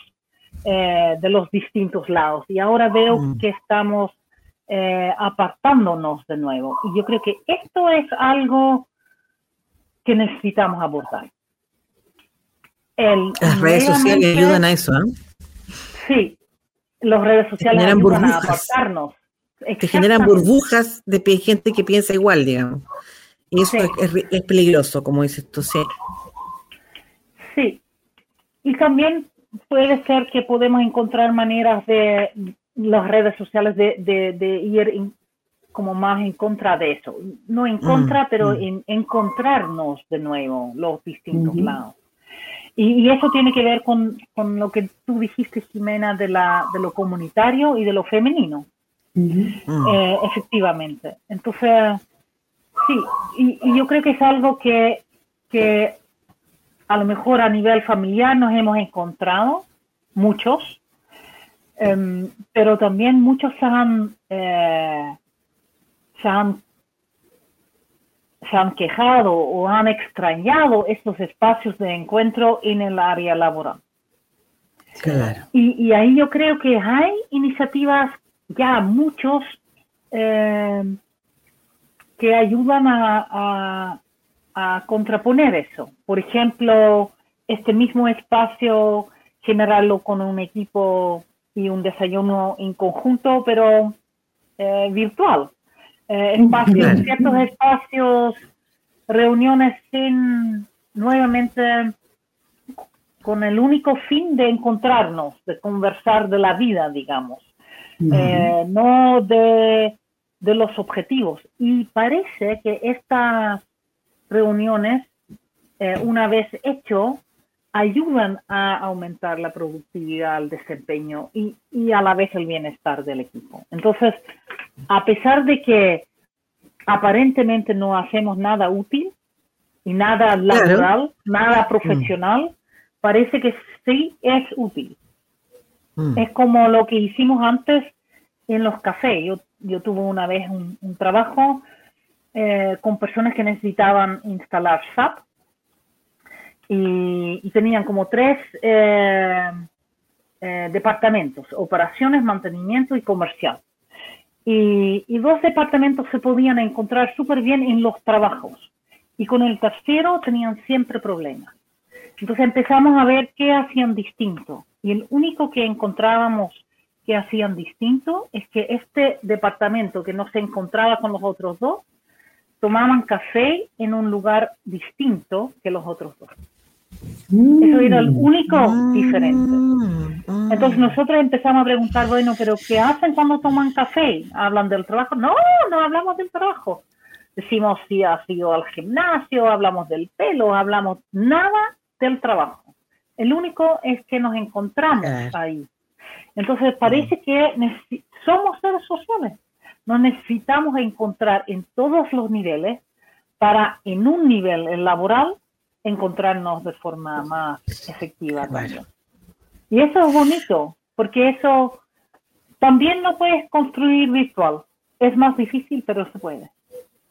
eh, de los distintos lados. Y ahora veo mm. que estamos eh, apartándonos de nuevo. Y yo creo que esto es algo que necesitamos abordar. Las redes sociales ayudan a eso, ¿eh? Sí, las redes sociales ayudan burbujas, a apartarnos. Que generan burbujas de gente que piensa igual, digamos. Y eso es, peligroso, como dices tú, sí. Sí. Y también puede ser que podemos encontrar maneras de las redes sociales de, de, ir como más en contra de eso. No en contra, mm, pero mm. en encontrarnos de nuevo los distintos lados. Y, eso tiene que ver con, con, lo que tú dijiste, Jimena, de, la, de lo comunitario y de lo femenino. Eh, efectivamente. Entonces, sí, y, y, yo creo que es algo que, que a lo mejor a nivel familiar nos hemos encontrado, muchos, Em, pero también muchos se han, eh, se han, se han quejado o han extrañado estos espacios de encuentro en el área laboral. Claro. Y, ahí yo creo que hay iniciativas ya muchos em, que ayudan a, a, contraponer eso. Por ejemplo, este mismo espacio generarlo con un equipo y un desayuno en conjunto, pero eh, virtual. Eh, espacios, ciertos espacios, reuniones sin nuevamente con el único fin de encontrarnos, de conversar de la vida, digamos, eh, no de, de, los objetivos. Y parece que estas reuniones eh, una vez hecho, ayudan a aumentar la productividad, el desempeño y, y, a la vez el bienestar del equipo. Entonces, a pesar de que aparentemente no hacemos nada útil y nada laboral, nada profesional, parece que sí es útil. Mm. Es como lo que hicimos antes en los cafés. Yo, yo tuve una vez un, trabajo eh, con personas que necesitaban instalar SAP y, tenían como tres eh, eh, departamentos, operaciones, mantenimiento y comercial. Y, dos departamentos se podían encontrar súper bien en los trabajos y con el tercero tenían siempre problemas. Entonces empezamos a ver qué hacían distinto y el único que encontrábamos que hacían distinto es que este departamento que no se encontraba con los otros dos tomaban café en un lugar distinto que los otros dos. Eso era el único mm. diferente. Mm. Entonces nosotros empezamos a preguntar, bueno, pero ¿qué hacen cuando toman café? ¿Hablan del trabajo? No, no hablamos del trabajo. Decimos si ha sido al gimnasio, hablamos del pelo, hablamos nada del trabajo. El único es que nos encontramos ahí. Entonces parece que somos seres sociales. Nos necesitamos encontrar en todos los niveles para en un nivel laboral encontrarnos de forma más efectiva Y eso es bonito, porque eso también lo puedes construir virtual. Es más difícil, pero se puede.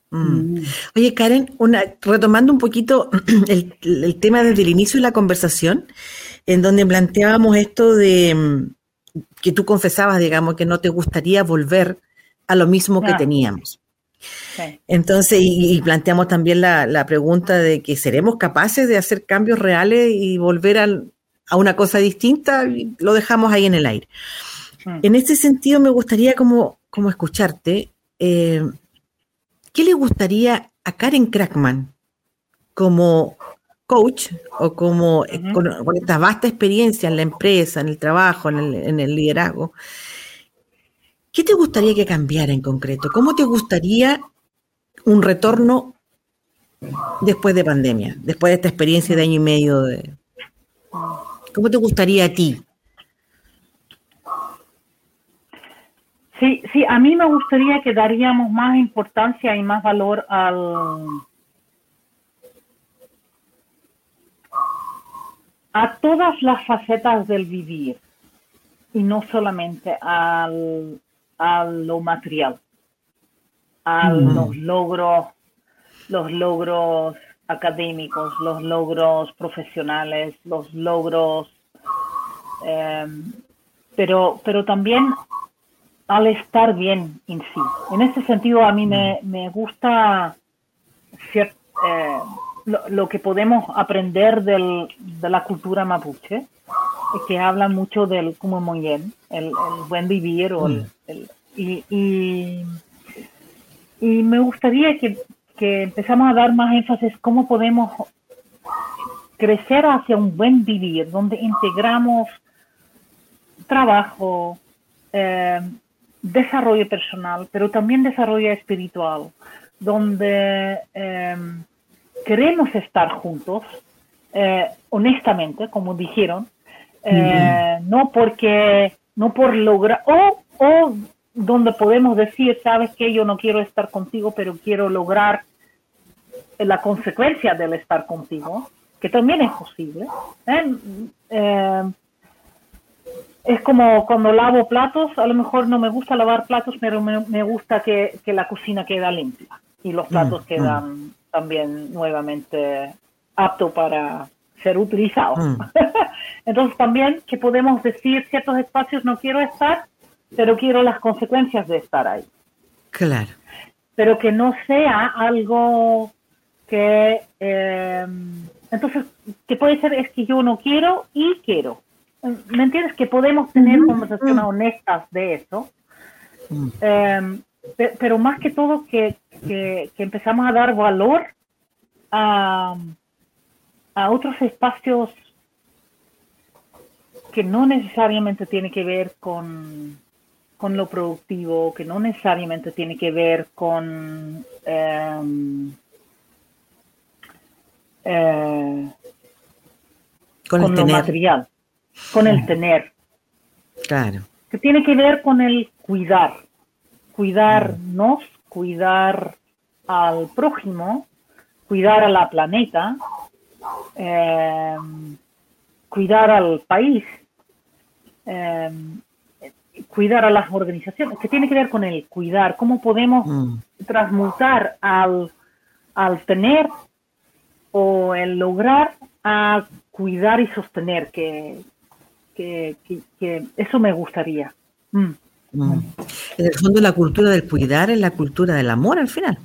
Mm. Oye, Karen, una, retomando un poquito el, el, tema desde el inicio de la conversación, en donde planteábamos esto de mm, que tú confesabas, digamos, que no te gustaría volver a lo mismo que teníamos. Entonces, y, planteamos también la, pregunta de que seremos capaces de hacer cambios reales y volver a una cosa distinta, y lo dejamos ahí en el aire. Mm. En este sentido, me gustaría como, como escucharte, eh, ¿qué le gustaría a Karen Crackman como coach o como eh, con, esta vasta experiencia en la empresa, en el trabajo, en el, en el liderazgo? ¿Qué te gustaría que cambiara en concreto? ¿Cómo te gustaría un retorno después de pandemia, después de esta experiencia de año y medio? De... ¿Cómo te gustaría a ti? Sí, sí, a mí me gustaría que daríamos más importancia y más valor al a todas las facetas del vivir y no solamente al, a lo material, a los logros, los logros académicos, los logros profesionales, los logros, em, pero, pero también al estar bien en sí. En ese sentido, a mí me, gusta eh, lo, que podemos aprender del, de la cultura mapuche, que habla mucho del como muy bien, el, buen vivir o el, mm. y, y, me gustaría que, que empezamos a dar más énfasis cómo podemos crecer hacia un buen vivir, donde integramos trabajo, eh, desarrollo personal, pero también desarrollo espiritual, donde eh, queremos estar juntos, eh, honestamente, como dijeron, eh, no porque, no por lograr, o, o donde podemos decir, sabes que yo no quiero estar contigo, pero quiero lograr la consecuencia del estar contigo, que también es posible. ¿eh? Eh, es como cuando lavo platos, a lo mejor no me gusta lavar platos, pero me, gusta que, la cocina queda limpia y los platos mm, quedan mm. también nuevamente apto para ser utilizados. Mm. Entonces también que podemos decir ciertos espacios no quiero estar, pero quiero las consecuencias de estar ahí. Claro. Pero que no sea algo que... Eh, entonces, que puede ser es que yo no quiero y quiero. ¿Me entiendes? Que podemos tener conversaciones honestas de eso. Mm. Eh, pero más que todo que, que, que, empezamos a dar valor a, a otros espacios que no necesariamente tiene que ver con, con lo productivo, que no necesariamente tiene que ver con, em, eh, con, lo material, con el tener. Claro. Que tiene que ver con el cuidar, cuidarnos, cuidar al prójimo, cuidar a la planeta, eh, cuidar al país, eh, cuidar a las organizaciones, que tiene que ver con el cuidar, cómo podemos mm. transmutar al, al tener o el lograr a cuidar y sostener, que, que, eso me gustaría. Mm. Mm. En el fondo la cultura del cuidar es la cultura del amor al final.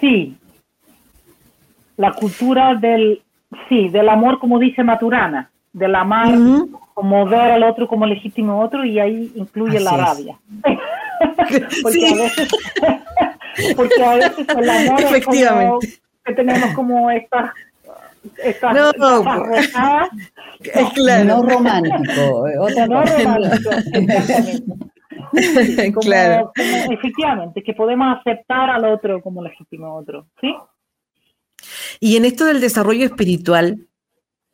Sí, la cultura del, sí, del amor como dice Maturana, del amar como ver al otro como legítimo otro y ahí incluye la rabia. porque, a veces, porque a veces el amor Efectivamente. Es como, que tenemos como estas estas no, pues. es claro. no romántico, otra no romántico, claro. efectivamente, que podemos aceptar al otro como legítimo otro, ¿sí? Y en esto del desarrollo espiritual,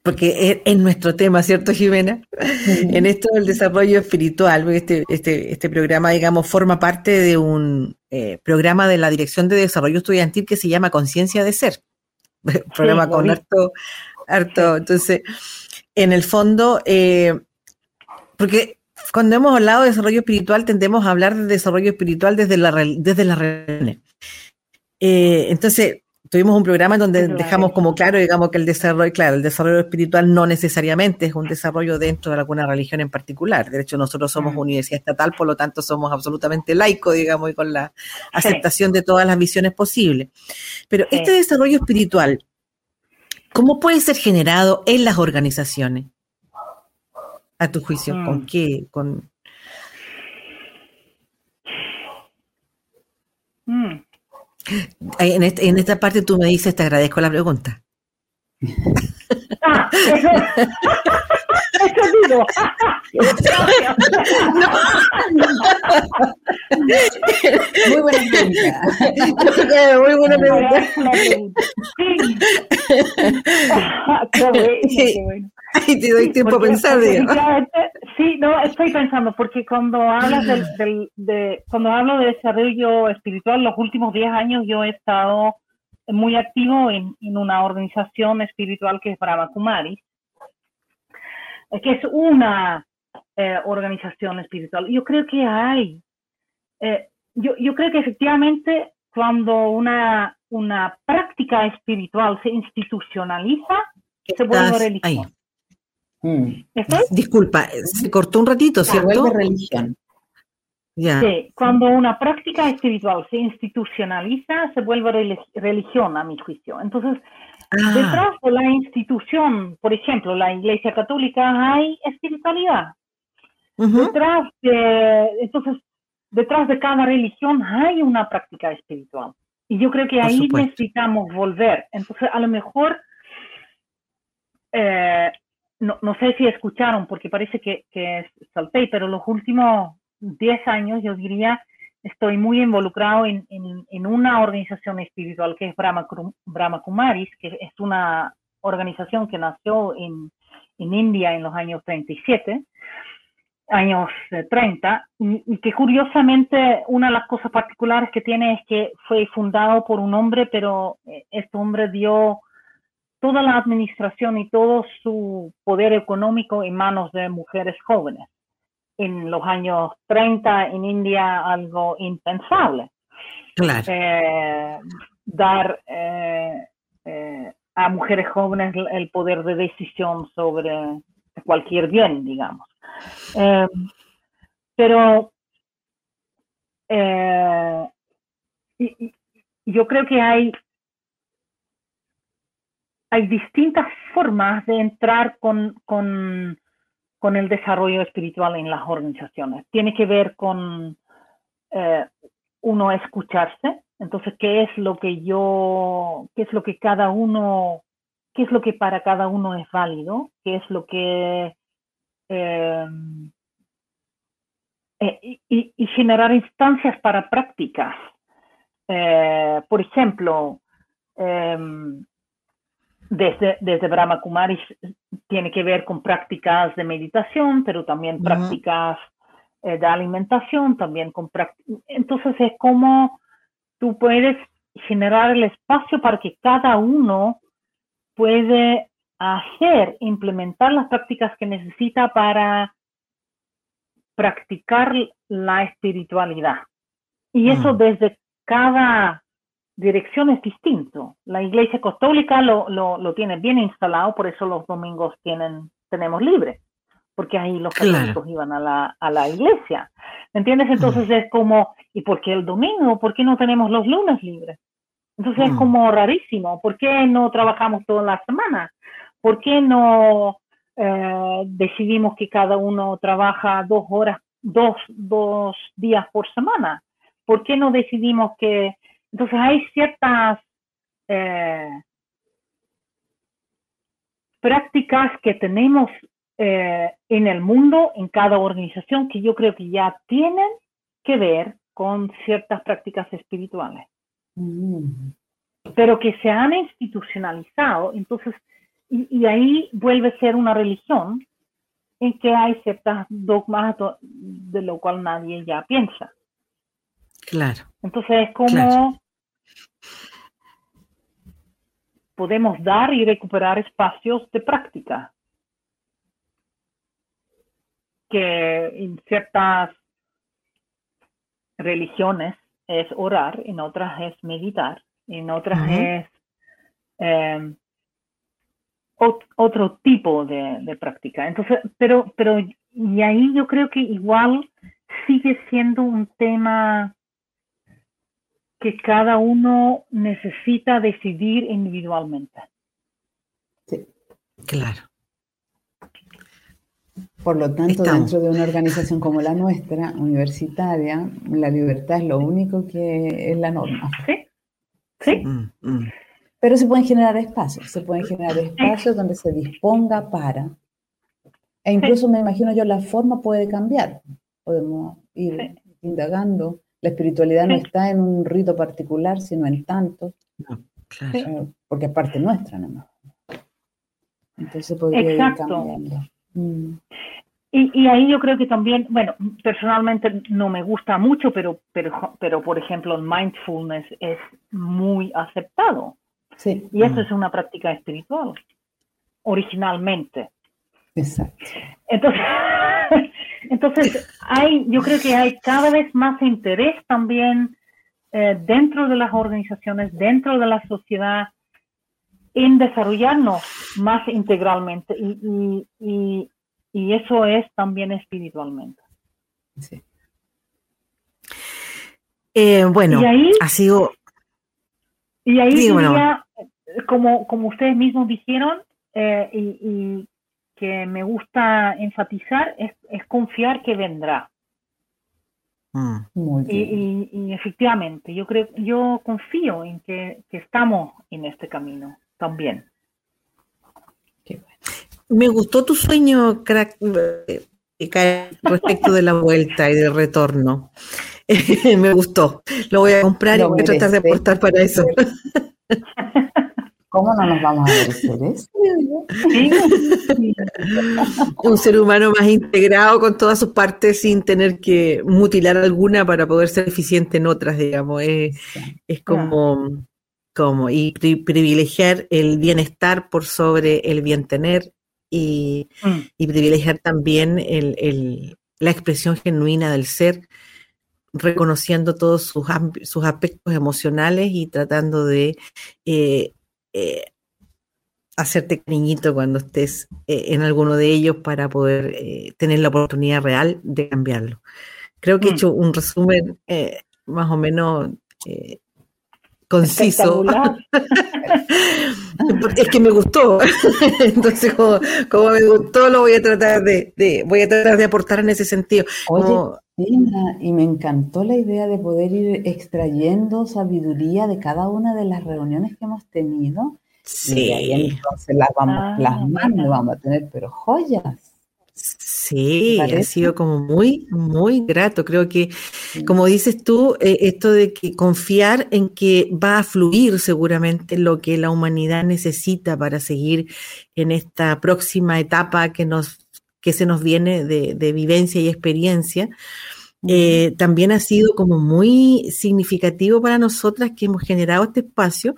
porque es, nuestro tema, ¿cierto, Jimena? En esto del desarrollo espiritual, este, este, este programa, digamos, forma parte de un eh, programa de la Dirección de Desarrollo Estudiantil que se llama Conciencia de Ser. programa con harto, harto. Entonces, en el fondo, eh, porque cuando hemos hablado de desarrollo espiritual, tendemos a hablar de desarrollo espiritual desde, la, desde las religiones. Eh, entonces, tuvimos un programa en donde dejamos como claro, digamos, que el desarrollo, claro, el desarrollo espiritual no necesariamente es un desarrollo dentro de alguna religión en particular. De hecho, nosotros somos universidad estatal, por lo tanto somos absolutamente laicos, digamos, y con la aceptación de todas las visiones posibles. Pero este desarrollo espiritual, ¿cómo puede ser generado en las organizaciones? A tu juicio, ¿con mm. qué? Con... Mm. En, este, en esta parte tú me dices, te agradezco la pregunta. Ah, eso, eso digo. Muy buena pregunta. Muy buena pregunta. Sí. Qué bueno. Y te doy tiempo a pensar, Sí, no, estoy pensando, porque cuando hablas del, de, cuando hablo de desarrollo espiritual, los últimos 10 años yo he estado muy activo en, una organización espiritual que es Brahma Kumaris, que es una eh, organización espiritual. Yo creo que hay, eh, yo, yo creo que efectivamente cuando una, una práctica espiritual se institucionaliza, se vuelve religión. Mm. Disculpa, se cortó un ratito, ¿cierto? religión. Sí, cuando una práctica espiritual se institucionaliza, se vuelve religión, a mi juicio. Entonces, ah. detrás de la institución, por ejemplo, la Iglesia Católica, hay espiritualidad. Detrás de, entonces, detrás de cada religión hay una práctica espiritual. Y yo creo que ahí necesitamos volver. Entonces, a lo mejor eh, no, no, sé si escucharon, porque parece que, que salté, pero los últimos 10 años, yo diría, estoy muy involucrado en, una organización espiritual que es Brahma, Brahma, Kumaris, que es una organización que nació en, India en los años 37, años 30, y, y, que curiosamente una de las cosas particulares que tiene es que fue fundado por un hombre, pero eh, este hombre dio toda la administración y todo su poder económico en manos de mujeres jóvenes en los años 30 en India algo impensable. Claro. Eh, dar eh, eh, a mujeres jóvenes el poder de decisión sobre cualquier bien, digamos. pero yo creo que hay, hay distintas formas de entrar con, con con el desarrollo espiritual en las organizaciones. Tiene que ver con eh, uno escucharse. Entonces, ¿qué es lo que yo, qué es lo que cada uno, qué es lo que para cada uno es válido? ¿Qué es lo que... Em, eh, y, generar instancias para prácticas eh, por ejemplo, em, desde, desde Brahma Kumaris tiene que ver con prácticas de meditación, pero también prácticas eh, de alimentación, también con. Entonces es como tú puedes generar el espacio para que cada uno puede hacer, implementar las prácticas que necesita para practicar la espiritualidad. Y eso desde cada dirección es distinto. La Iglesia Católica lo, lo, tiene bien instalado, por eso los domingos tienen, tenemos libre, porque ahí los católicos iban a la, a la iglesia. ¿Me entiendes? Entonces mm. es como, ¿y por qué el domingo? ¿Por qué no tenemos los lunes libres? Entonces es mm. como rarísimo. ¿Por qué no trabajamos toda la semana? ¿Por qué no eh, decidimos que cada uno trabaja dos horas, dos, dos días por semana? ¿Por qué no decidimos que entonces hay ciertas eh, prácticas que tenemos eh, en el mundo, en cada organización, que yo creo que ya tienen que ver con ciertas prácticas espirituales. Mm. Pero que se han institucionalizado, entonces, y, ahí vuelve a ser una religión en que hay ciertas dogmas de lo cual nadie ya piensa. Claro. Entonces es como podemos dar y recuperar espacios de práctica que en ciertas religiones es orar, en otras es meditar, en otras es em, otro tipo de, de, práctica. Entonces, pero, pero, y ahí yo creo que igual sigue siendo un tema que cada uno necesita decidir individualmente. Sí. Claro. Por lo tanto, dentro de una organización como la nuestra, universitaria, la libertad es lo único que es la norma. Sí. Sí. Mm, mm. Pero se pueden generar espacios, se pueden generar espacios donde se disponga para. E incluso me imagino yo la forma puede cambiar. Podemos ir indagando la espiritualidad no está en un rito particular, sino en tantos. Eh, porque es parte nuestra, ¿no? Entonces podría ir cambiando. Mm. Y, y, ahí yo creo que también, bueno, personalmente no me gusta mucho, pero, pero, pero por ejemplo, el mindfulness es muy aceptado. Sí. Y eso mm. es una práctica espiritual, originalmente. Exacto. Entonces, entonces hay, yo creo que hay cada vez más interés también eh, dentro de las organizaciones, dentro de la sociedad, en desarrollarnos más integralmente y, y, y, eso es también espiritualmente. Sí. Eh, bueno, ha sido... Y ahí diría, como, como ustedes mismos dijeron, eh, y, que me gusta enfatizar es, confiar que vendrá. Mm. Y, efectivamente, yo creo, yo confío en que, estamos en este camino también. Me gustó tu sueño, crack, eh, respecto de la vuelta y del retorno. me gustó. Lo voy a comprar y voy a tratar de aportar para eso. ¿Cómo no nos vamos a merecer eso? Un ser humano más integrado con todas sus partes sin tener que mutilar alguna para poder ser eficiente en otras, digamos. Es, como, como y privilegiar el bienestar por sobre el bien tener y, mm. privilegiar también el, la expresión genuina del ser reconociendo todos sus, sus aspectos emocionales y tratando de eh, eh, hacerte cariñito cuando estés eh, en alguno de ellos para poder eh, tener la oportunidad real de cambiarlo. Creo que he mm. hecho un resumen más o menos conciso. es que me gustó. Entonces, como, me gustó, lo voy a tratar de, voy a tratar de aportar en ese sentido. Oye, y me encantó la idea de poder ir extrayendo sabiduría de cada una de las reuniones que hemos tenido. Sí. Y entonces las vamos ah, plasmando, vamos a tener, pero joyas. Sí Sí, ha sido como muy, muy grato. Creo que, como dices tú, eh, esto de que confiar en que va a fluir seguramente lo que la humanidad necesita para seguir en esta próxima etapa que nos que se nos viene de, vivencia y experiencia, eh, también ha sido como muy significativo para nosotras que hemos generado este espacio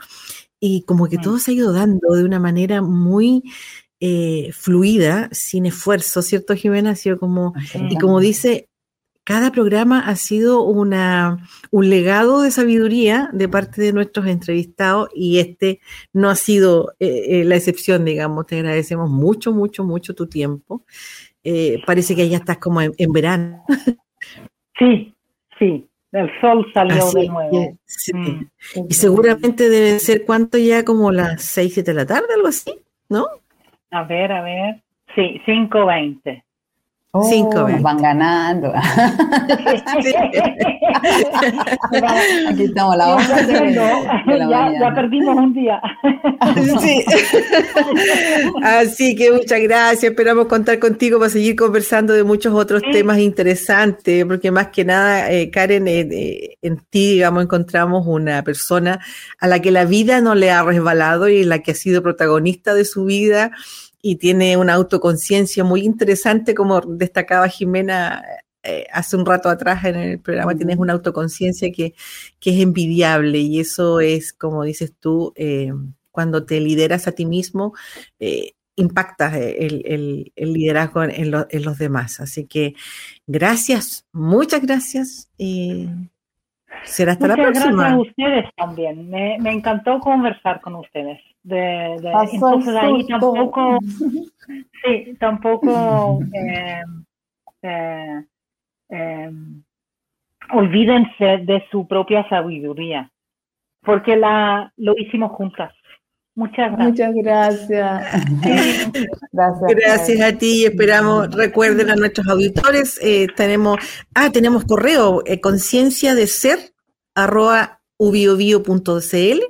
y como que todo se ha ido dando de una manera muy eh, fluida, sin esfuerzo, ¿cierto, Jimena? Ha sido como, y como dice, cada programa ha sido una, un legado de sabiduría de parte de nuestros entrevistados y este no ha sido eh, eh, la excepción, digamos. Te agradecemos mucho, mucho, mucho tu tiempo. parece que ya estás como en, verano. Sí, sí. El sol salió de nuevo. Mm, y seguramente debe ser cuánto ya como las 6, 7 de la tarde, algo así, ¿no? A ver, a ver. Sí, 5.20. Oh, van ganando. Aquí estamos la hora. ya, ya, perdimos un día. Sí. Así que muchas gracias. Esperamos contar contigo para seguir conversando de muchos otros temas interesantes, porque más que nada, eh, Karen, eh, eh, en ti, digamos, encontramos una persona a la que la vida no le ha resbalado y la que ha sido protagonista de su vida y tiene una autoconciencia muy interesante, como destacaba Jimena eh, hace un rato atrás en el programa, tienes una autoconciencia que, que, es envidiable y eso es, como dices tú, eh, cuando te lideras a ti mismo, eh, impactas el, liderazgo en, los demás. Así que gracias, muchas gracias y será hasta la próxima. Gracias a ustedes también, me, me encantó conversar con ustedes. De, entonces ahí tampoco sí tampoco eh, eh, eh, olvídense de su propia sabiduría porque la lo hicimos juntas Muchas gracias. Muchas gracias. gracias. Gracias a ti y esperamos, recuerden a nuestros auditores, tenemos, ah, tenemos correo, conciencia de ser, arroba ubiobio.cl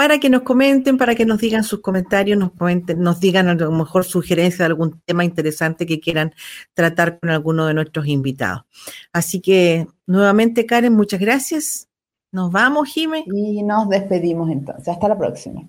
para que nos comenten, para que nos digan sus comentarios, nos comenten, nos digan a lo mejor sugerencias de algún tema interesante que quieran tratar con alguno de nuestros invitados. Así que nuevamente, Karen, muchas gracias. Nos vamos, Jime. Y nos despedimos entonces. Hasta la próxima.